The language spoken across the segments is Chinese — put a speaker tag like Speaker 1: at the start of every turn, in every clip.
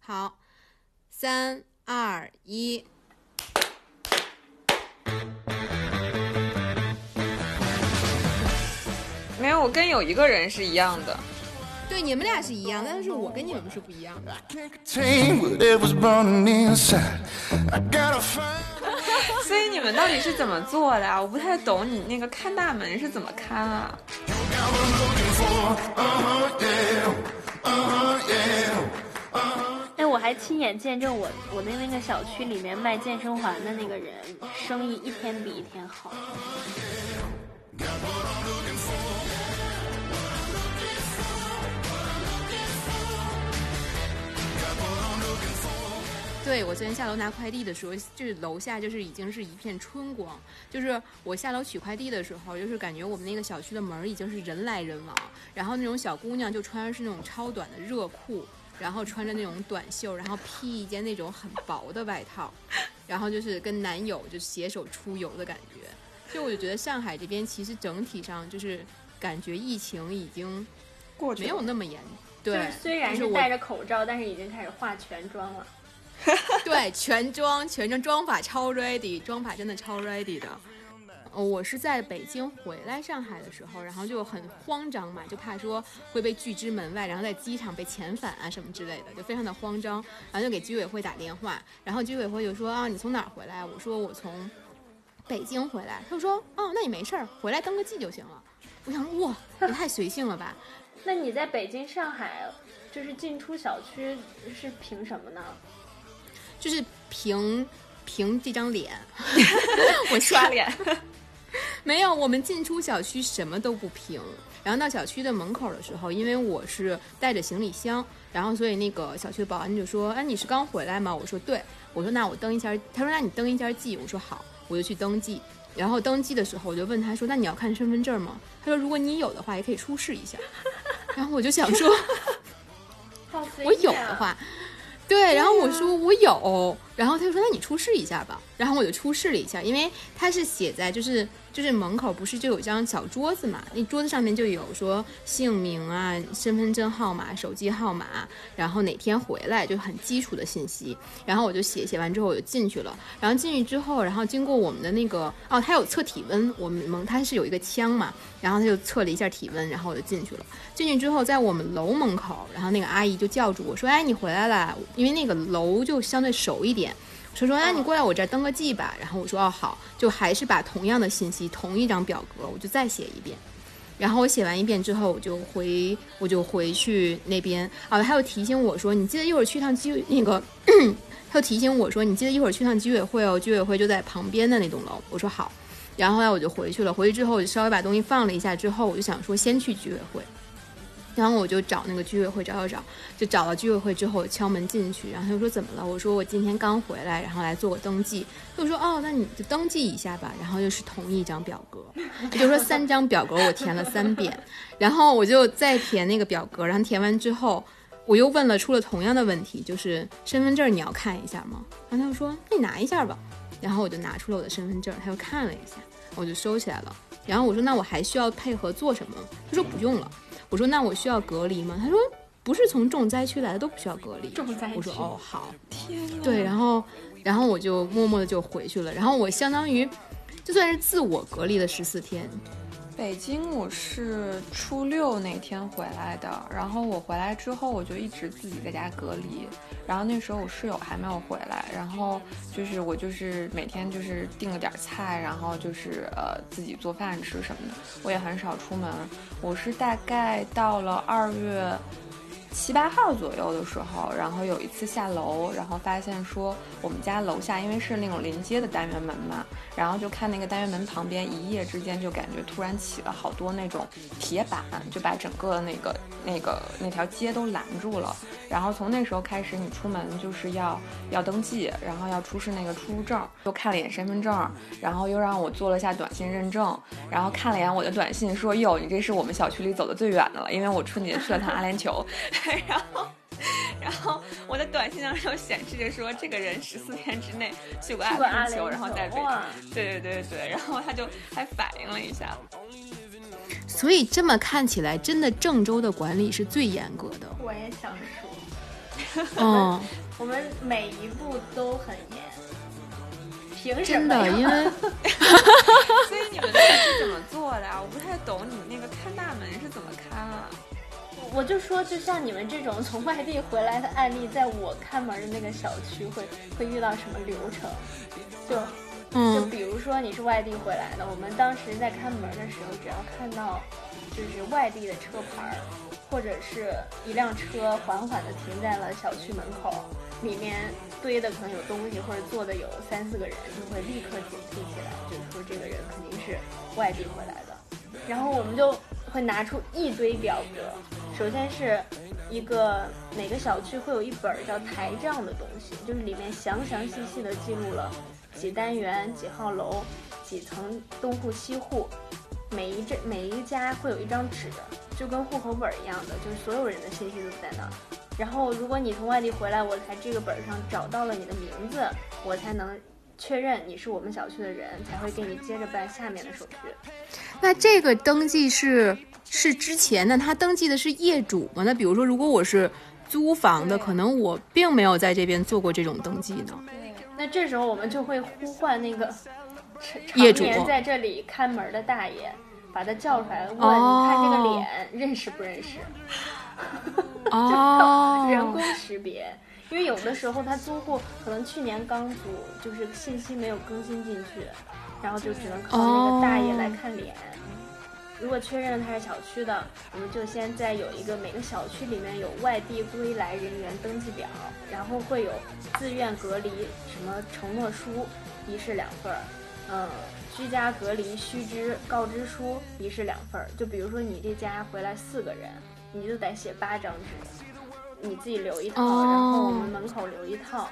Speaker 1: 好，三二一。
Speaker 2: 没有，我跟有一个人是一样的。
Speaker 1: 对，你们俩是一样，但是我跟你们是不一样的。
Speaker 2: 所以你们到底是怎么做的啊？我不太懂，你那个看大门是怎么看啊？
Speaker 3: 还亲眼见证我我的那个小区里面卖健身环的那个人，生意一天比一天好。
Speaker 1: 对我昨天下楼拿快递的时候，就是楼下就是已经是一片春光。就是我下楼取快递的时候，就是感觉我们那个小区的门已经是人来人往，然后那种小姑娘就穿的是那种超短的热裤，然后穿着那种短袖，然后披一件那种很薄的外套，然后就是跟男友就携手出游的感觉。所以我就觉得上海这边其实整体上就是感觉疫情已经
Speaker 2: 过去
Speaker 1: 没有那么严。对，
Speaker 3: 就是虽然
Speaker 1: 是
Speaker 3: 戴着口罩，但是已经开始化全妆了。
Speaker 1: 对，全妆，全妆妆法超 ready，妆法真的超 ready 的。呃，我是在北京回来上海的时候，然后就很慌张嘛，就怕说会被拒之门外，然后在机场被遣返啊什么之类的，就非常的慌张，然后就给居委会打电话，然后居委会就说啊，你从哪儿回来？我说我从北京回来。他就说哦，那你没事儿，回来登个记就行了。我想说哇，也太随性了吧。
Speaker 3: 那你在北京、上海，就是进出小区是凭什么呢？
Speaker 1: 就是凭凭这张脸，我
Speaker 2: 刷脸。
Speaker 1: 没有，我们进出小区什么都不平。然后到小区的门口的时候，因为我是带着行李箱，然后所以那个小区的保安就说：“哎，你是刚回来吗？”我说：“对。”我说：“那我登一下。”他说：“那你登一下记。”我说：“好。”我就去登记。然后登记的时候，我就问他说：“那你要看身份证吗？”他说：“如果你有的话，也可以出示一下。”然后我就想说，我有的话。对，然后我说我有，然后他就说那你出示一下吧，然后我就出示了一下，因为它是写在就是就是门口不是就有张小桌子嘛，那桌子上面就有说姓名啊、身份证号码、手机号码，然后哪天回来就很基础的信息，然后我就写写完之后我就进去了，然后进去之后，然后经过我们的那个哦，他有测体温，我们门他是有一个枪嘛，然后他就测了一下体温，然后我就进去了。进去之后，在我们楼门口，然后那个阿姨就叫住我说：“哎，你回来了。”因为那个楼就相对熟一点，说说：“哎，你过来我这儿登个记吧。”然后我说：“哦，好。”就还是把同样的信息，同一张表格，我就再写一遍。然后我写完一遍之后，我就回，我就回去那边。啊，他又提醒我说：“你记得一会儿去趟居那个。”他又提醒我说：“你记得一会儿去趟居委会哦，居委会就在旁边的那栋楼。”我说：“好。”然后呢我就回去了。回去之后，我就稍微把东西放了一下，之后我就想说先去居委会。然后我就找那个居委会找找找，就找到居委会之后敲门进去，然后他就说怎么了？我说我今天刚回来，然后来做个登记。他就说哦，那你就登记一下吧。然后又是同一张表格，也就是说三张表格我填了三遍，然后我就再填那个表格，然后填完之后我又问了出了同样的问题，就是身份证你要看一下吗？然后他就说那你拿一下吧。然后我就拿出了我的身份证，他又看了一下，我就收起来了。然后我说那我还需要配合做什么？他说不用了。我说那我需要隔离吗？他说不是从重灾区来的都不需要隔离。
Speaker 3: 重灾区。
Speaker 1: 我说哦好。
Speaker 2: 天呐。
Speaker 1: 对，然后然后我就默默的就回去了。然后我相当于就算是自我隔离了十四天。
Speaker 2: 北京我是初六那天回来的，然后我回来之后我就一直自己在家隔离，然后那时候我室友还没有回来，然后就是我就是每天就是订了点菜，然后就是呃自己做饭吃什么的，我也很少出门。我是大概到了二月。七八号左右的时候，然后有一次下楼，然后发现说我们家楼下因为是那种临街的单元门嘛，然后就看那个单元门旁边，一夜之间就感觉突然起了好多那种铁板，就把整个那个那个 那条街都拦住了。然后从那时候开始，你出门就是要要登记，然后要出示那个出入证，又看了一眼身份证，然后又让我做了下短信认证，然后看了一眼我的短信，说哟，你这是我们小区里走的最远的了，因为我春节去了趟阿联酋。然后，然后我的短信上就显示着说，这个人十四天之内去过阿联酋，然后在北京。对对对对，然后他就还反应了一下。
Speaker 1: 所以这么看起来，真的郑州的管理是最严格的。
Speaker 3: 我也想说。
Speaker 1: 嗯，
Speaker 3: 我们每一步都很严。凭什么
Speaker 1: 真的？因为
Speaker 2: 所以你们那个是怎么做的啊？我不太懂，你们那个看大门是怎么看啊？
Speaker 3: 我就说，就像你们这种从外地回来的案例，在我看门的那个小区会会遇到什么流程？就嗯就
Speaker 1: 嗯
Speaker 3: 比如说你是外地回来的，我们当时在看门的时候，只要看到就是外地的车牌儿，或者是一辆车缓缓地停在了小区门口，里面堆的可能有东西，或者坐的有三四个人，就会立刻警惕起来，就是说这个人肯定是外地回来的。然后我们就会拿出一堆表格，首先是一个每个小区会有一本叫台账的东西，就是里面详详细细的记录了几单元、几号楼、几层东户西户，每一这每一家会有一张纸，就跟户口本一样的，就是所有人的信息都在那儿。然后如果你从外地回来，我在这个本上找到了你的名字，我才能确认你是我们小区的人，才会给你接着办下面的手续。
Speaker 1: 那这个登记是是之前的，他登记的是业主吗？那比如说，如果我是租房的，可能我并没有在这边做过这种登记呢。
Speaker 2: 对，
Speaker 3: 那这时候我们就会呼唤那个常
Speaker 1: 业主
Speaker 3: 在这里看门的大爷，把他叫出来问：
Speaker 1: 哦
Speaker 3: 你看这个脸认识不认识？
Speaker 1: 哦，
Speaker 3: 人工识别。因为有的时候他租户可能去年刚租，就是信息没有更新进去，然后就只能靠那个大爷来看脸。如果确认他是小区的，我们就先在有一个每个小区里面有外地归来人员登记表，然后会有自愿隔离什么承诺书，一式两份儿，嗯，居家隔离须知告知书一式两份儿。就比如说你这家回来四个人，你就得写八张纸，你自己留一套，
Speaker 1: 哦
Speaker 3: 然后我们门口留一套，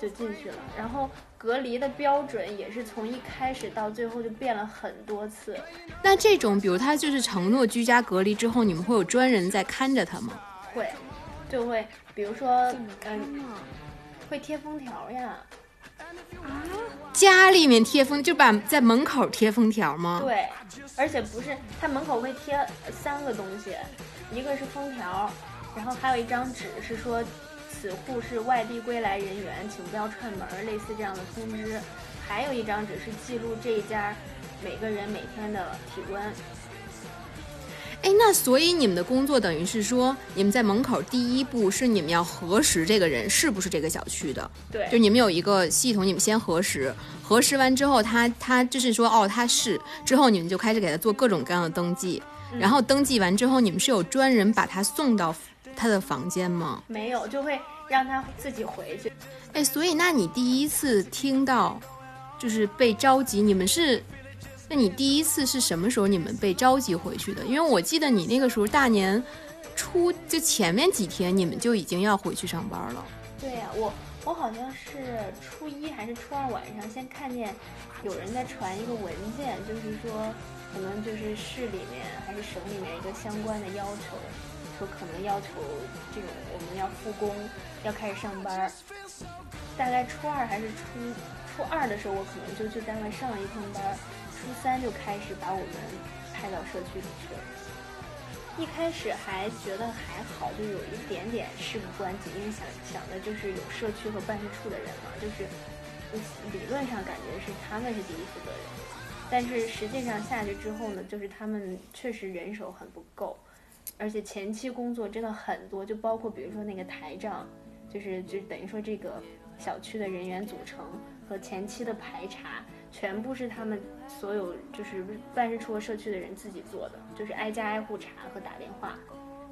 Speaker 3: 就进去了。然后隔离的标准也是从一开始到最后就变了很多次。
Speaker 1: 那这种，比如他就是承诺居家隔离之后，你们会有专人在看着他吗？
Speaker 3: 会，就会比如说，嗯，
Speaker 2: 呢？
Speaker 3: 会贴封条呀，
Speaker 1: 家里面贴封，就把在门口贴封条吗？
Speaker 3: 对，而且不是，他门口会贴三个东西，一个是封条，然后还有一张纸是说此户是外地归来人员，请不要串门儿，类似这样的通知，还有一张纸是记录这一家每个人每天的体温。
Speaker 1: 哎，那所以你们的工作等于是说，你们在门口第一步是你们要核实这个人是不是这个小区的，
Speaker 3: 对，
Speaker 1: 就你们有一个系统，你们先核实，核实完之后他，他就是说哦他是，之后你们就开始给他做各种各样的登记，然后登记完之后，你们是有专人把他送到他的房间吗？
Speaker 3: 没有就会让他自己回去。
Speaker 1: 哎，所以那你第一次听到就是被召集，你们是？那你第一次是什么时候你们被召集回去的？因为我记得你那个时候大年初就前面几天你们就已经要回去上班了。
Speaker 3: 对呀、我我好像是初一还是初二晚上，先看见有人在传一个文件，就是说可能就是市里面还是省里面一个相关的要求，说可能要求这种我们要复工，要开始上班儿。大概初二还是初初二的时候，我可能就去单位上了一天班儿，初三就开始把我们派到社区里去了。一开始还觉得还好，就有一点点事不关己，因为想想的就是有社区和办事处的人嘛，就是理论上感觉是他们是第一负责人，但是实际上下去之后呢，就是他们确实人手很不够，而且前期工作真的很多，就包括比如说那个台账，就是就等于说这个小区的人员组成和前期的排查，全部是他们所有就是办事处和社区的人自己做的，就是挨家挨户查和打电话，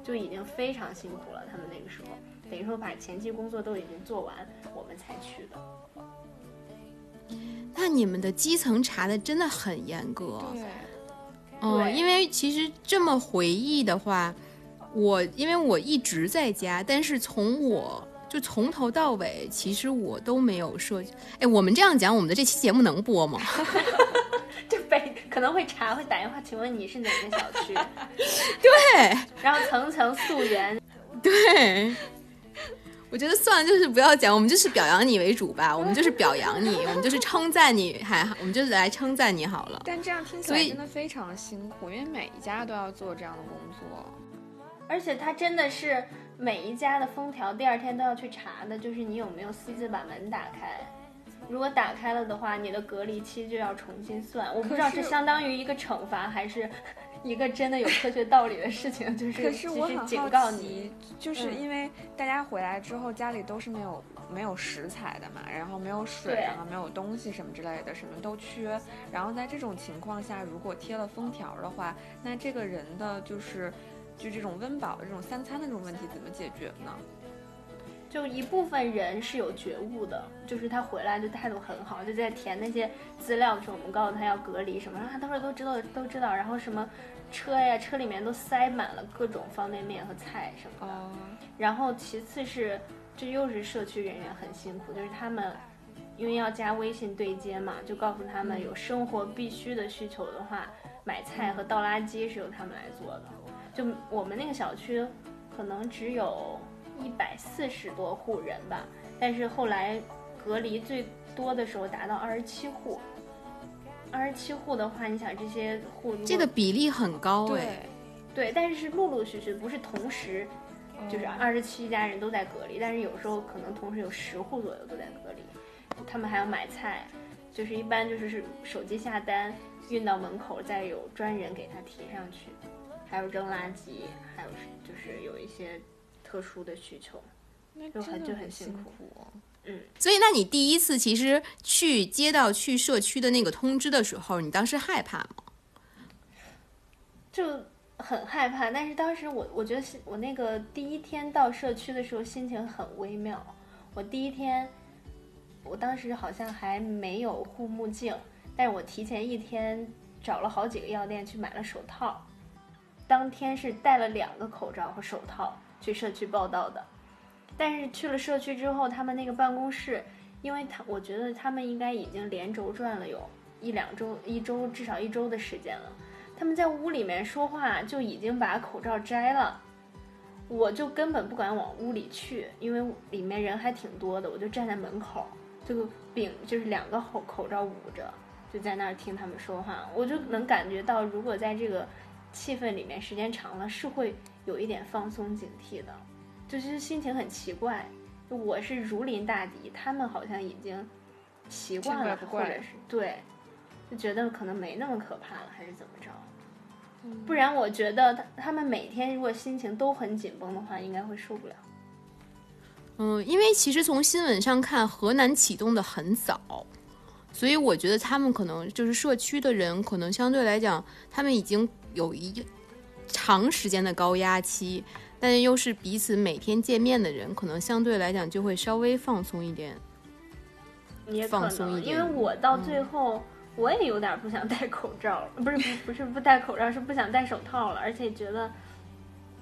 Speaker 3: 就已经非常辛苦了。他们那个时候等于说把前期工作都已经做完，我们才去的。
Speaker 1: 那你们的基层查的真的很严格。
Speaker 2: 对，
Speaker 1: 嗯，因为其实这么回忆的话，我因为我一直在家，但是从我就从头到尾，其实我都没有涉及。哎，我们这样讲，我们的这期节目能播吗？
Speaker 3: 就被可能会查，会打电话，请问你是哪个小区？
Speaker 1: 对
Speaker 3: 然后层层溯源。
Speaker 1: 对。我觉得算了，就是不要讲，我们就是表扬你为主吧，我们就是表扬你，我们就是称赞你，还我们就是来称赞你好了。
Speaker 2: 但这样听起来真的非常辛苦，因为每一家都要做这样的工作。
Speaker 3: 而且他真的是每一家的封条第二天都要去查的，就是你有没有私自把门打开。如果打开了的话，你的隔离期就要重新算。我不知道
Speaker 2: 是
Speaker 3: 相当于一个惩罚，还是一个真的有科学道理的事情，就是
Speaker 2: 可是我很好
Speaker 3: 告你。
Speaker 2: 奇，就是
Speaker 3: 嗯
Speaker 2: 因为大家回来之后家里都是没有没有食材的嘛，然后没有水
Speaker 3: 对
Speaker 2: 啊，没有东西什么之类的，什么都缺。然后在这种情况下，如果贴了封条的话，那这个人的就是就这种温饱的这种三餐的这种问题怎么解决呢？
Speaker 3: 就一部分人是有觉悟的，就是他回来就态度很好，就在填那些资料的时候，我们告诉他要隔离什么，然后他都是都知道都知道，然后什么车呀车里面都塞满了各种方便面和菜什么的。
Speaker 2: 哦，
Speaker 3: 然后其次是，这又是社区人员很辛苦，就是他们因为要加微信对接嘛，就告诉他们有生活必须的需求的话，买菜和倒垃圾是由他们来做的。就我们那个小区可能只有一百四十多户人吧，但是后来隔离最多的时候达到二十七户。二十七户的话，你想这些户
Speaker 1: 这个比例很高哎。
Speaker 2: 对，
Speaker 3: 对，但是是陆陆续续，不是同时，就是
Speaker 2: 哦
Speaker 3: 二十七家人都在隔离，但是有时候可能同时有十户左右都在隔离，他们还要买菜，就是一般就是是手机下单运到门口，再有专人给他提上去，还有扔垃圾，还有就是有一些特殊的需求，
Speaker 2: 那
Speaker 3: 就很就
Speaker 2: 很辛
Speaker 3: 苦
Speaker 2: 哦。
Speaker 3: 嗯，
Speaker 1: 所以，那你第一次其实去接到去社区的那个通知的时候，你当时害怕吗？
Speaker 3: 就很害怕。但是当时我我觉得是我那个第一天到社区的时候心情很微妙。我第一天，我当时好像还没有护目镜，但是我提前一天找了好几个药店去买了手套。当天是戴了两个口罩和手套去社区报道的，但是去了社区之后，他们那个办公室，因为他我觉得他们应该已经连轴转了有一两周，一周至少一周的时间了。他们在屋里面说话就已经把口罩摘了，我就根本不敢往屋里去，因为里面人还挺多的，我就站在门口，就饼就是两个口口罩捂着，就在那儿听他们说话，我就能感觉到，如果在这个气氛里面时间长了，是会有一点放松警惕的，就是心情很奇怪。我是如临大敌，他们好像已经习惯了，
Speaker 2: 怪怪
Speaker 3: 或者是对，就觉得可能没那么可怕了，还是怎么着？
Speaker 2: 嗯
Speaker 3: 不然我觉得他他们每天如果心情都很紧绷的话，应该会受不了。
Speaker 1: 嗯，因为其实从新闻上看，河南启动的很早，所以我觉得他们可能就是社区的人，可能相对来讲，他们已经有一长时间的高压期，但又是彼此每天见面的人，可能相对来讲就会稍微放松一点。放松
Speaker 3: 能，
Speaker 1: 一点
Speaker 3: 因为我到最后、我也有点不想戴口罩 了，不是不不是不戴口罩，是不想戴手套了，而且觉得，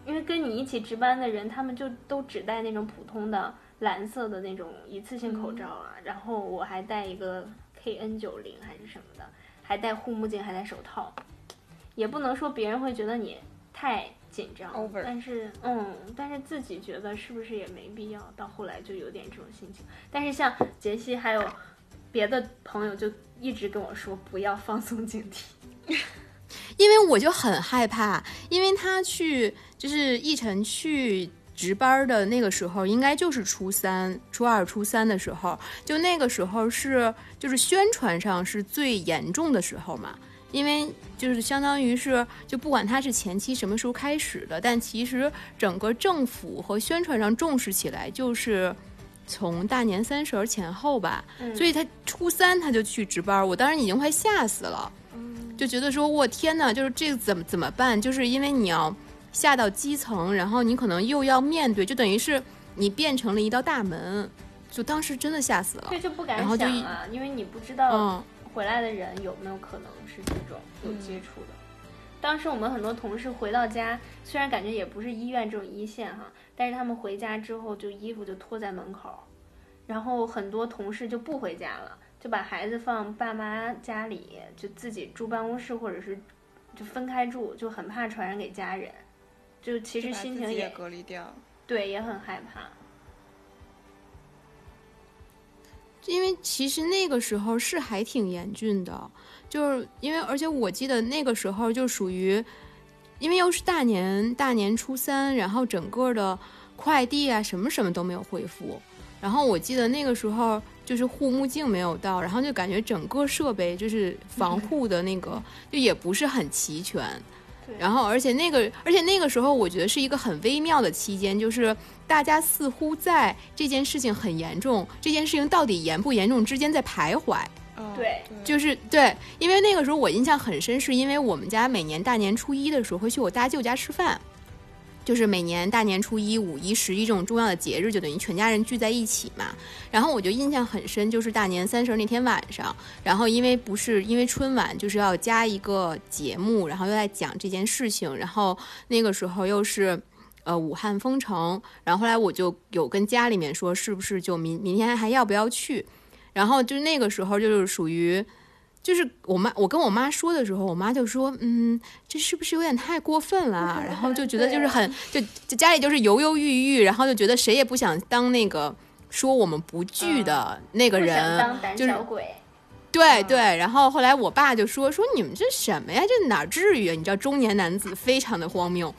Speaker 3: 因为跟你一起值班的人，他们就都只戴那种普通的蓝色的那种一次性口罩啊，然后我还戴一个 KN 九零还是什么的，还戴护目镜，还戴手套，也不能说别人会觉得你太紧张
Speaker 2: Over
Speaker 3: 但是嗯，但是自己觉得是不是也没必要，到后来就有点这种心情。但是像杰西还有别的朋友就一直跟我说不要放松警惕。
Speaker 1: 因为我就很害怕，因为他去就是奕晨去值班的那个时候，应该就是初三、初二、初三的时候，就那个时候是就是宣传上是最严重的时候嘛。因为就是相当于是，就不管他是前期什么时候开始的，但其实整个政府和宣传上重视起来，就是从大年三十儿前后吧。
Speaker 3: 嗯
Speaker 1: 所以他初三他就去值班，我当时已经快吓死了。就觉得说，我天呐，就是这个怎么怎么办？就是因为你要下到基层，然后你可能又要面对，就等于是你变成了一道大门，就当时真的吓死了
Speaker 3: 这。就不敢
Speaker 1: 然后就一
Speaker 3: 想啊，因为你不知道
Speaker 1: 嗯，
Speaker 3: 回来的人有没有可能是这种有接触的。当时我们很多同事回到家，虽然感觉也不是医院这种一线哈，但是他们回家之后就衣服就脱在门口，然后很多同事就不回家了，就把孩子放爸妈家里，就自己住办公室或者是就分开住，就很怕传染给家人，就其实心情也
Speaker 2: 隔离掉。
Speaker 3: 对也很害怕。
Speaker 1: 因为其实那个时候是还挺严峻的，就是因为而且我记得那个时候就属于，因为又是大年大年初三，然后整个的快递啊什么什么都没有恢复。然后我记得那个时候就是护目镜没有到，然后就感觉整个设备就是防护的那个就也不是很齐全。然后而且那个而且那个时候我觉得是一个很微妙的期间，就是大家似乎在这件事情很严重，这件事情到底严不严重之间在徘徊。
Speaker 2: 嗯
Speaker 3: 对
Speaker 1: 就是对，因为那个时候我印象很深，是因为我们家每年大年初一的时候会去我大舅家吃饭，就是每年大年初一、五一、十一这种重要的节日，就等于全家人聚在一起嘛。然后我就印象很深，就是大年三十那天晚上，然后因为不是因为春晚就是要加一个节目，然后又在讲这件事情，然后那个时候又是。呃，武汉封城，然后后来我就有跟家里面说，是不是就明明天还要不要去？然后就那个时候就是属于，就是我妈我跟我妈说的时候，我妈就说，嗯，这是不是有点太过分了啊？然后就觉得就是很 就就家里就是犹犹豫豫，然后就觉得谁也不想当那个说我们不聚的那个人，
Speaker 3: 当胆
Speaker 1: 就是
Speaker 3: 小鬼。
Speaker 1: 对对，然后后来我爸就说说你们这什么呀？这哪至于啊？你知道中年男子非常的荒谬。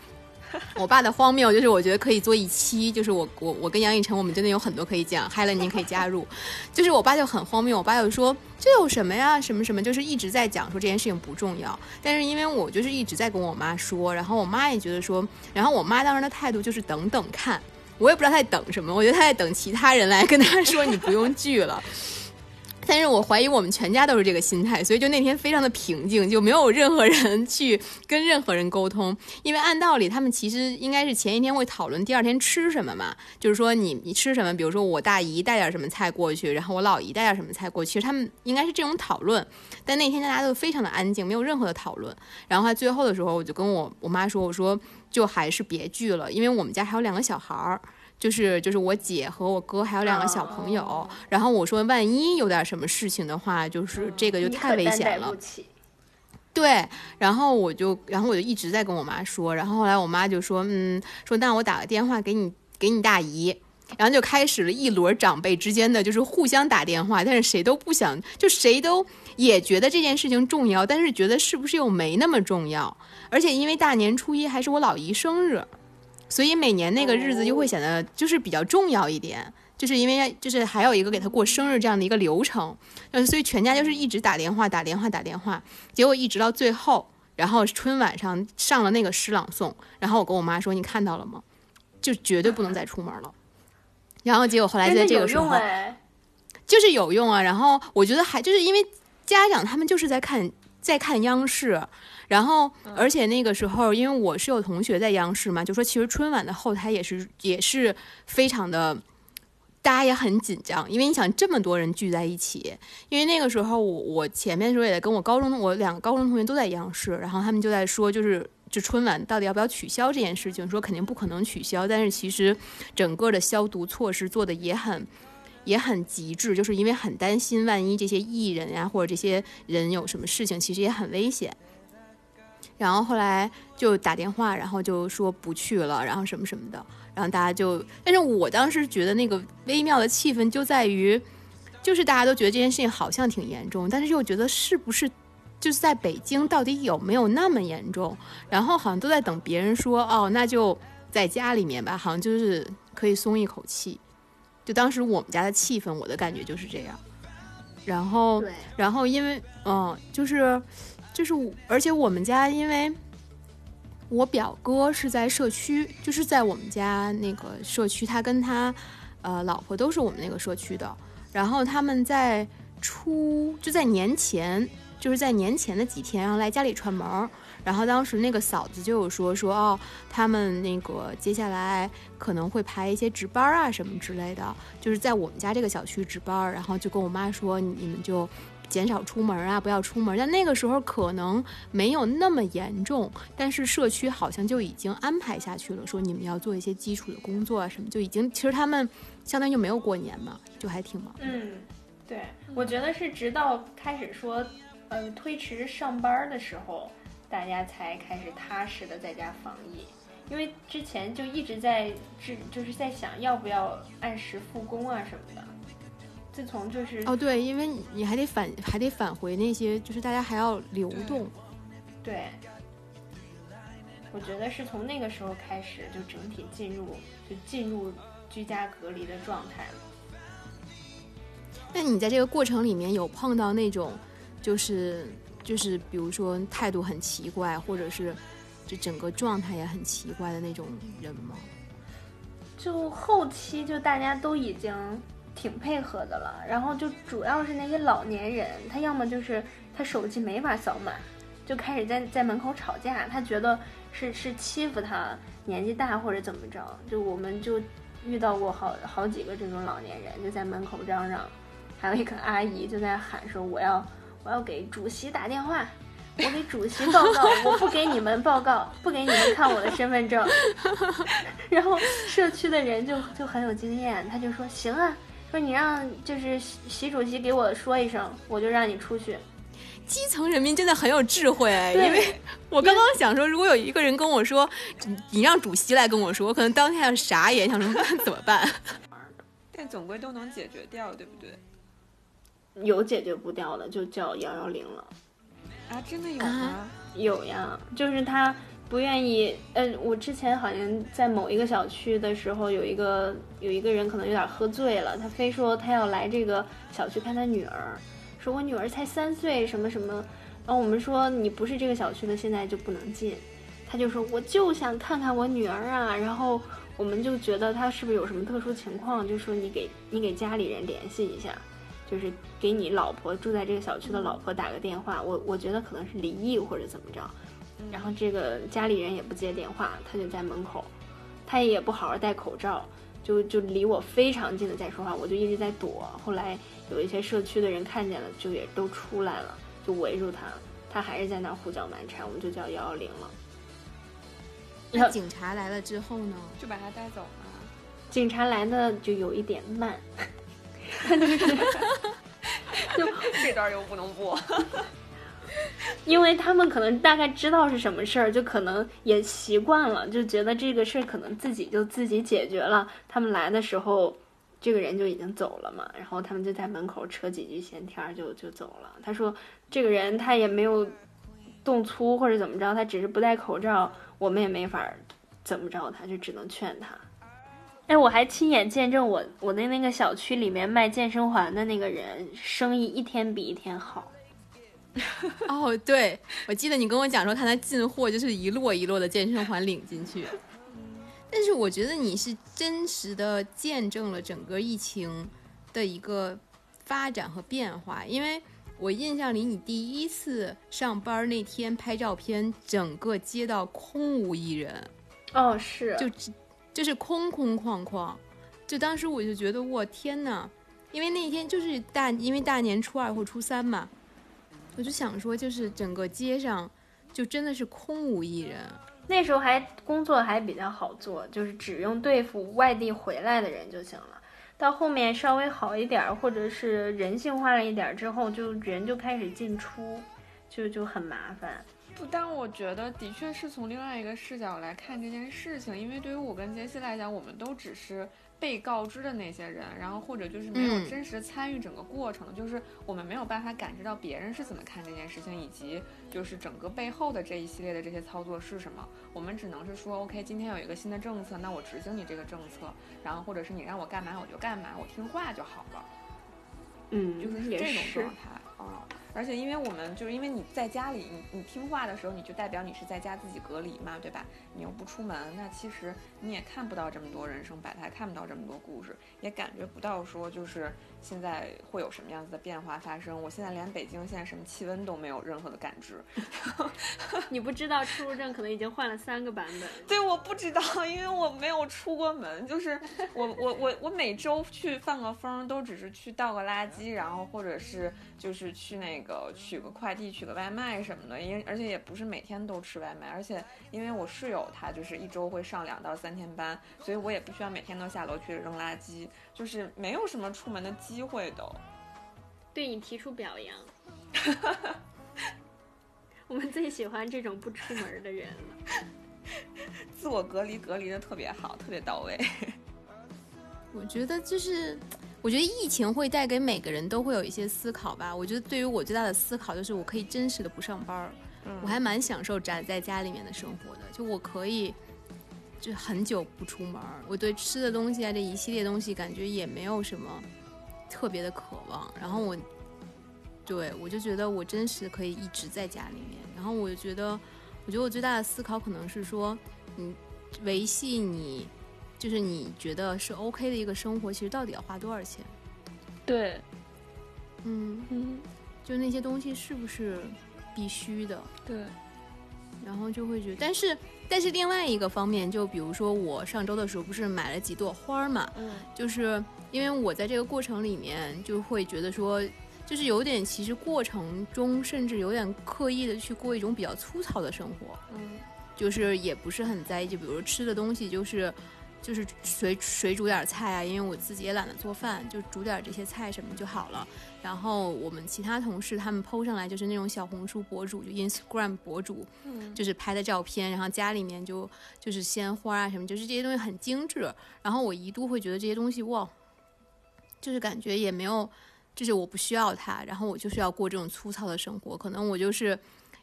Speaker 1: 我爸的荒谬就是我觉得可以做一期，就是我我我跟杨逸晨我们真的有很多可以讲，嗨了您可以加入。就是我爸就很荒谬，我爸就说这有什么呀？什么什么，就是一直在讲说这件事情不重要。但是因为我就是一直在跟我妈说，然后我妈也觉得说，然后我妈当时的态度就是等等看。我也不知道她在等什么，我觉得她在等其他人来跟她说你不用 聚了。但是我怀疑我们全家都是这个心态，所以就那天非常的平静，就没有任何人 去跟任何人沟通。因为按道理，他们其实应该是前一天会讨论第二天吃什么嘛，就是说你你吃什么，比如说我大姨带点什么菜过去，然后我老姨带点什么菜过去，其实他们应该是这种讨论。但那天大家都非常的安静，没有任何的讨论。然后在最后的时候，我就跟我我妈说，我说就还是别聚了，因为我们家还有两个小孩儿。就是就是我姐和我哥还有两个小朋友，
Speaker 3: 哦
Speaker 1: 然后我说万一有点什么事情的话，就是这个就太危险了对，然后我就然后我就一直在跟我妈说，然后后来我妈就说，嗯，说那我打个电话给你给你大姨。然后就开始了一轮长辈之间的就是互相打电话，但是谁都不想，就谁都也觉得这件事情重要，但是觉得是不是又没那么重要。而且因为大年初一还是我老姨生日，所以每年那个日子就会显得就是比较重要一点。就是因为就是还有一个给他过生日这样的一个流程，呃，所以全家就是一直打电话打电话打电话，结果一直到最后，然后春晚上上了那个诗朗诵，然后我跟我妈说：“你看到了吗？就绝对不能再出门了。”然后结果后来在这个时候就是有用啊。然后我觉得还就是因为家长他们就是在看在看央视，然后而且那个时候因为我是有同学在央视嘛，就说其实春晚的后台也是也是非常的。大家也很紧张，因为你想这么多人聚在一起，因为那个时候我我前面的时候也在跟我高中我两个高中同学都在央视，然后他们就在说就是就春晚到底要不要取消这件事情，说肯定不可能取消，但是其实整个的消毒措施做的也很也很极致，就是因为很担心万一这些艺人呀或者这些人有什么事情，其实也很危险。然后后来就打电话，然后就说不去了，然后什么什么的，然后大家就，但是我当时觉得那个微妙的气氛就在于，就是大家都觉得这件事情好像挺严重，但是又觉得是不是就是在北京到底有没有那么严重，然后好像都在等别人说哦，那就在家里面吧，好像就是可以松一口气。就当时我们家的气氛，我的感觉就是这样。然后，
Speaker 3: 对，
Speaker 1: 然后因为嗯，就是就是我，而且我们家因为我表哥是在社区，就是在我们家那个社区，他跟他呃老婆都是我们那个社区的。然后他们在初就在年前，就是在年前的几天，然后来家里串门儿。然后当时那个嫂子就有说说哦，他们那个接下来可能会排一些值班啊什么之类的，就是在我们家这个小区值班。然后就跟我妈说，你们就减少出门啊，不要出门。但那个时候可能没有那么严重，但是社区好像就已经安排下去了，说你们要做一些基础的工作啊什么，就已经其实他们相当于就没有过年嘛，就还挺忙。
Speaker 3: 嗯，对，我觉得是直到开始说，呃，推迟上班的时候，大家才开始踏实的在家防疫，因为之前就一直在制，就是在想要不要按时复工啊什么的。自从就是
Speaker 1: 哦，对，因为你你还得返还得返回那些，就是大家还要流动。
Speaker 3: 对，我觉得是从那个时候开始，就整体进入就进入居家隔离的状态了。
Speaker 1: 那你在这个过程里面有碰到那种，就是就是比如说态度很奇怪，或者是这整个状态也很奇怪的那种人吗？
Speaker 3: 就后期就大家都已经挺配合的了，然后就主要是那些老年人，他要么就是他手机没法扫码，就开始在在门口吵架，他觉得是是欺负他年纪大或者怎么着，就我们就遇到过好好几个这种老年人就在门口嚷嚷，还有一个阿姨就在喊说我要我要给主席打电话。我给主席报告，我不给你们报告，不给你们看我的身份证。然后社区的人就就很有经验，他就说行啊，说你让就是习习主席给我说一声，我就让你出去。
Speaker 1: 基层人民真的很有智慧，
Speaker 3: 对
Speaker 1: 因为我刚刚想说，如果有一个人跟我说，你你让主席来跟我说，我可能当下傻眼，想说怎么办？
Speaker 2: 但总归都能解决掉，对不对？
Speaker 3: 有解决不掉的就叫幺幺零了。
Speaker 2: 啊，真的有吗？
Speaker 3: 有呀，就是他不愿意。嗯，我之前好像在某一个小区的时候，有一个有一个人可能有点喝醉了，他非说他要来这个小区看他女儿，说我女儿才三岁，什么什么。然后我们说你不是这个小区的，现在就不能进。他就说我就想看看我女儿啊。然后我们就觉得他是不是有什么特殊情况，就说你给你给家里人联系一下。就是给你老婆住在这个小区的老婆打个电话，我我觉得可能是离异或者怎么着，然后这个家里人也不接电话，他就在门口，他也不好好戴口罩，就就离我非常近的在说话，我就一直在躲。后来有一些社区的人看见了，就也都出来了，就围住他，他还是在那儿胡搅蛮缠，我们就叫幺幺零了。
Speaker 1: 那警察来了之后呢？
Speaker 2: 就把他带走了。
Speaker 3: 警察来的就有一点慢。就是就
Speaker 2: 这段又不能播，
Speaker 3: 因为他们可能大概知道是什么事儿，就可能也习惯了，就觉得这个事儿可能自己就自己解决了。他们来的时候，这个人就已经走了嘛，然后他们就在门口扯几句闲天儿就就走了。他说这个人他也没有动粗或者怎么着，他只是不戴口罩，我们也没法怎么着他，就只能劝他。哎，我还亲眼见证我我的那个小区里面卖健身环的那个人，生意一天比一天好。
Speaker 1: 哦，对，我记得你跟我讲说，他那进货就是一摞一摞的健身环领进去。但是我觉得你是真实的见证了整个疫情的一个发展和变化，因为我印象里你第一次上班那天拍照片，整个街道空无一人。
Speaker 3: 哦，是，
Speaker 1: 就。就是空空旷旷，就当时我就觉得我天呐，因为那天就是大，因为大年初二或初三嘛，我就想说，就是整个街上就真的是空无一人。
Speaker 3: 那时候还工作还比较好做，就是只用对付外地回来的人就行了。到后面稍微好一点，或者是人性化了一点之后，就人就开始进出，就就很麻烦。
Speaker 2: 不，但我觉得的确是从另外一个视角来看这件事情，因为对于我跟杰西来讲，我们都只是被告知的那些人，然后或者就是没有真实参与整个过程，就是我们没有办法感知到别人是怎么看这件事情，以及就是整个背后的这一系列的这些操作是什么。我们只能是说，OK，今天有一个新的政策，那我执行你这个政策，然后或者是你让我干嘛我就干嘛，我听话就好了。
Speaker 3: 嗯，
Speaker 2: 就是这种状态啊。而且，因为我们就是因为你在家里，你你听话的时候，你就代表你是在家自己隔离嘛，对吧？你又不出门，那其实你也看不到这么多人生百态，看不到这么多故事，也感觉不到说就是现在会有什么样子的变化发生。我现在连北京现在什么气温都没有任何的感知。
Speaker 3: 你不知道出入证可能已经换了三个版本。
Speaker 2: 对，我不知道，因为我没有出过门，就是我我我我每周去放个风，都只是去倒个垃圾，然后或者是就是去那。个取个快递、取个外卖什么的，因为而且也不是每天都吃外卖，而且因为我室友他就是一周会上两到三天班，所以我也不需要每天都下楼去扔垃圾，就是没有什么出门的机会都。
Speaker 3: 对你提出表扬，我们最喜欢这种不出门的人了。
Speaker 2: 自我隔离隔离的特别好，特别到位。
Speaker 1: 我觉得就是。我觉得疫情会带给每个人都会有一些思考吧。我觉得对于我最大的思考就是，我可以真实的不上班儿，我还蛮享受宅在家里面的生活的，就我可以。就很久不出门儿，我对吃的东西啊这一系列东西感觉也没有什么特别的渴望。然后我，对我就觉得我真是可以一直在家里面。然后我就觉得，我觉得我最大的思考可能是说，你维系你就是你觉得是 OK 的一个生活，其实到底要花多少钱？
Speaker 4: 对，
Speaker 1: 嗯
Speaker 4: 嗯，
Speaker 1: 就那些东西是不是必须的？
Speaker 4: 对，
Speaker 1: 然后就会觉得，但是但是另外一个方面，就比如说我上周的时候不是买了几朵花儿嘛，
Speaker 4: 嗯
Speaker 1: 就是因为我在这个过程里面就会觉得说，就是有点其实过程中甚至有点刻意的去过一种比较粗糙的生活，
Speaker 4: 嗯
Speaker 1: 就是也不是很在意，就比如说吃的东西就是。就是水水煮点菜啊，因为我自己也懒得做饭，就煮点这些菜什么就好了。然后我们其他同事他们 PO 上来就是那种小红书博主，就 Instagram 博主，
Speaker 4: 嗯
Speaker 1: 就是拍的照片，然后家里面就就是鲜花啊什么，就是这些东西很精致。然后我一度会觉得这些东西哇，就是感觉也没有，就是我不需要它，然后我就是要过这种粗糙的生活。可能我就是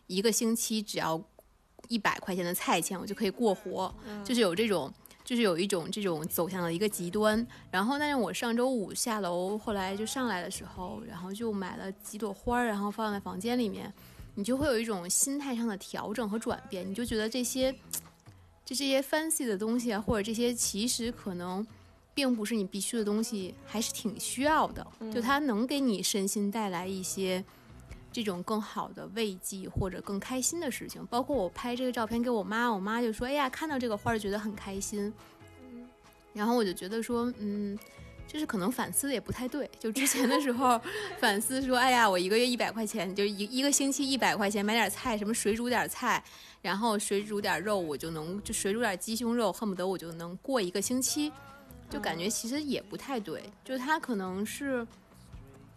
Speaker 1: 一个星期只要一百块钱的菜钱，我就可以过活，就是有这种。就是有一种这种走向了一个极端，然后但是我上周五下楼，后来就上来的时候，然后就买了几朵花儿，然后放在房间里面，你就会有一种心态上的调整和转变，你就觉得这些，就这些 fancy 的东西啊，或者这些其实可能并不是你必须的东西，还是挺需要的，就它能给你身心带来一些。这种更好的慰藉或者更开心的事情，包括我拍这个照片给我妈，我妈就说：“哎呀，看到这个花儿觉得很开心。”然后我就觉得说，嗯，就是可能反思的也不太对。就之前的时候 反思说：“哎呀，我一个月一百块钱，就一一个星期一百块钱买点菜，什么水煮点菜，然后水煮点肉，我就能就水煮点鸡胸肉，恨不得我就能过一个星期。”就感觉其实也不太对，就它可能是。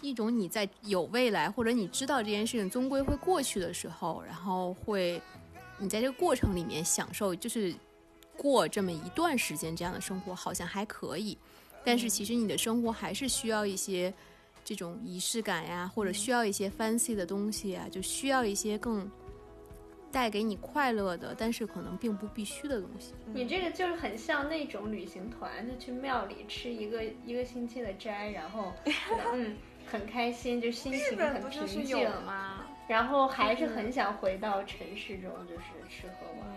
Speaker 1: 一种你在有未来，或者你知道这件事情终归会过去的时候，然后会你在这个过程里面享受，就是过这么一段时间这样的生活，好像还可以。但是其实你的生活还是需要一些这种仪式感呀，或者需要一些 fancy 的东西啊，就需要一些更带给你快乐的，但是可能并不必须的东西。
Speaker 3: 你这个就是很像那种旅行团，就去庙里吃一个一个星期的斋，然后嗯。很开心，就心情很平静
Speaker 4: 吗？
Speaker 3: 然后还是很想回到城市中，就是吃喝玩乐。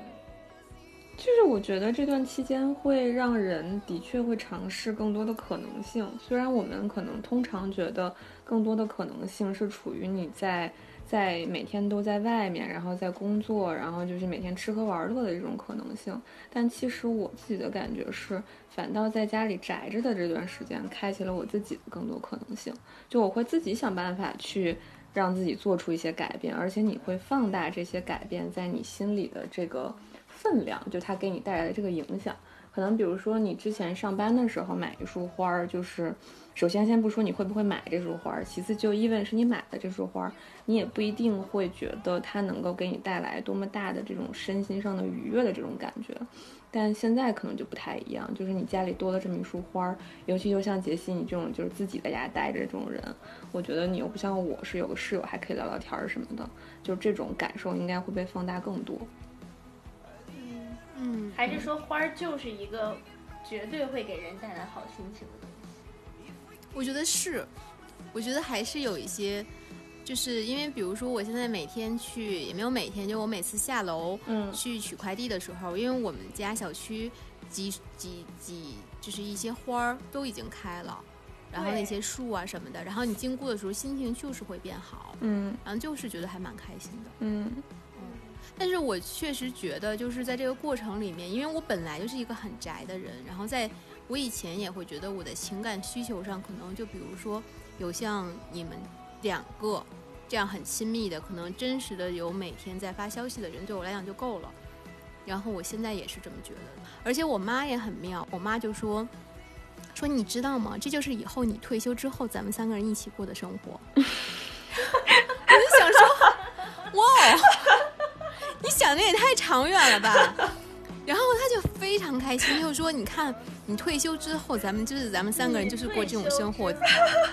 Speaker 4: 就是我觉得这段期间会让人的确会尝试更多的可能性。虽然我们可能通常觉得更多的可能性是处于你在在每天都在外面，然后在工作，然后就是每天吃喝玩乐的这种可能性。但其实我自己的感觉是。反倒在家里宅着的这段时间，开启了我自己的更多可能性。就我会自己想办法去让自己做出一些改变，而且你会放大这些改变在你心里的这个分量，就它给你带来的这个影响。可能比如说你之前上班的时候买一束花儿，就是首先先不说你会不会买这束花儿，其次就意味是你买的这束花儿，你也不一定会觉得它能够给你带来多么大的这种身心上的愉悦的这种感觉。但现在可能就不太一样，就是你家里多了这么一束花儿，尤其就像杰西你这种就是自己在家待着这种人，我觉得你又不像我是有个室友还可以聊聊天儿什么的，就这种感受应该会被放大更多。
Speaker 3: 嗯嗯，还是说花儿就是一个绝对会给人带来好心情的东西？
Speaker 1: 我觉得是，我觉得还是有一些。就是因为，比如说，我现在每天去也没有每天，就我每次下楼去取快递的时候，因为我们家小区几几几就是一些花儿都已经开了，然后那些树啊什么的，然后你经过的时候心情就是会变好，
Speaker 4: 嗯，
Speaker 1: 然后就是觉得还蛮开心的，
Speaker 4: 嗯
Speaker 1: 嗯。但是我确实觉得，就是在这个过程里面，因为我本来就是一个很宅的人，然后在我以前也会觉得我的情感需求上，可能就比如说有像你们两个。这样很亲密的，可能真实的有每天在发消息的人，对我来讲就够了。然后我现在也是这么觉得，而且我妈也很妙，我妈就说：“说你知道吗？这就是以后你退休之后咱们三个人一起过的生活。”我就想说：“哇，你想的也太长远了吧？”然后他就非常开心，就说：“你看，你退休之后，咱们就是咱们三个人就是过这种生活，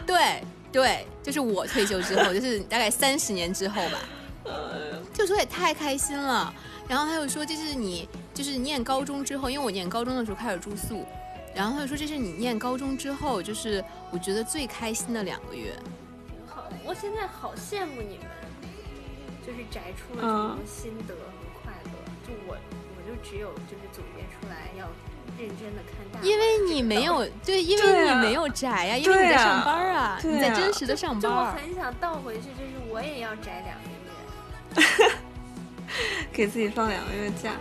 Speaker 1: 对。”对，就是我退休之后，就是大概三十年之后吧，就就说也太开心了。然后他又说这是你就是念高中之后，因为我念高中的时候开始住宿，然后他就说这是你念高中之后，就是我觉得最开心的两个月。
Speaker 3: 挺好的。我现在好羡慕你们，就是宅出了这么多心得只有就是总结出来要认真的看大。
Speaker 1: 因为你没有对，因为你没有宅呀、因为你在上班啊，
Speaker 2: 啊
Speaker 1: 你在真实的上
Speaker 3: 就我
Speaker 1: 班。
Speaker 3: 很想倒回去，就是我也要宅两个月。
Speaker 2: 给自己放两个月假。